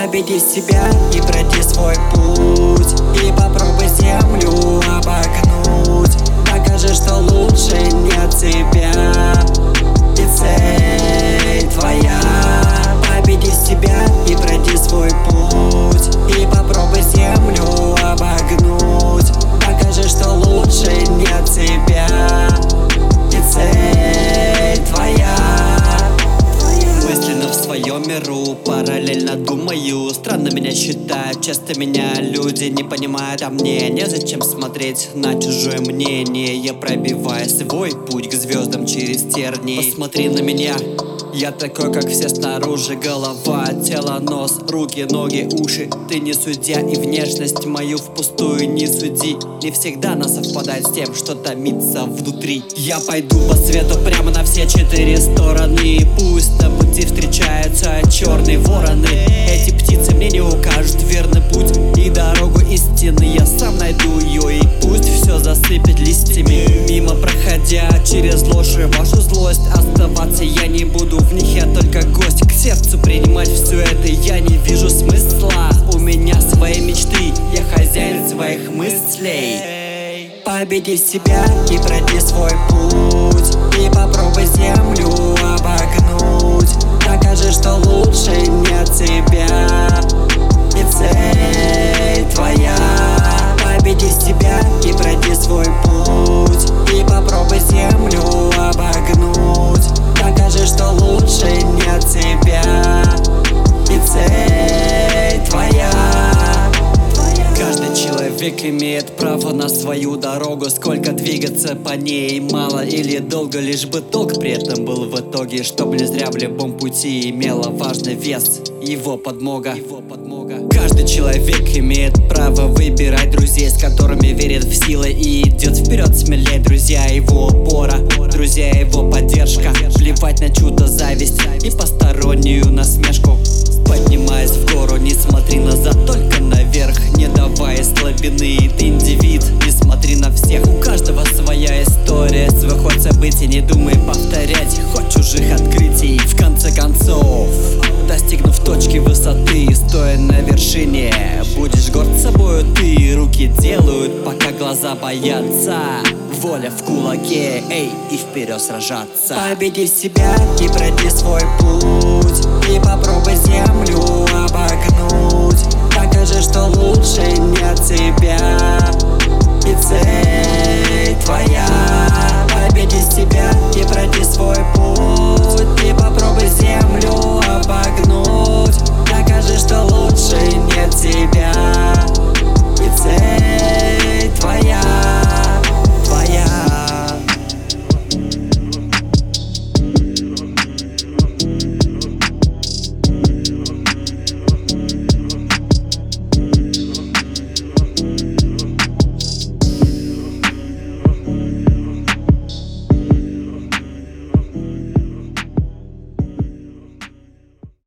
Победи себя и пройди свой путь. И попробуй параллельно думаю Странно меня считают, часто меня люди не понимают А мне незачем смотреть на чужое мнение. Я пробиваю свой путь к звездам через тернии. Посмотри на меня, я такой, как все снаружи. Голова, тело, нос, руки, ноги, уши. Ты не судья и внешность мою впустую не суди. Не всегда она совпадает с тем, что томится внутри. Я пойду по свету прямо на все четыре стороны. Пусть сам найду ее И пусть все засыпет листьями. Мимо проходя через ложь и вашу злость Оставаться я не буду. В них, я только гость К сердцу принимать все это я не вижу смысла. У меня свои мечты, я хозяин своих мыслей. Победи себя и пройди свой путь И попробуй человек имеет право на свою дорогу. Сколько двигаться по ней, мало или долго Лишь бы толк при этом был в итоге Чтоб не зря в любом пути имела важный вес. Его подмога, его подмога. Каждый человек имеет право выбирать друзей С которыми верит в силы и идет вперед смелее. Друзья его опора, друзья его поддержка. Плевать на чудо зависть и постороннюю делают, пока глаза боятся. Воля в кулаке, эй, и вперед сражаться. Победи себя и пройди свой путь. И попробуй землю обогнуть. Докажи, что лучше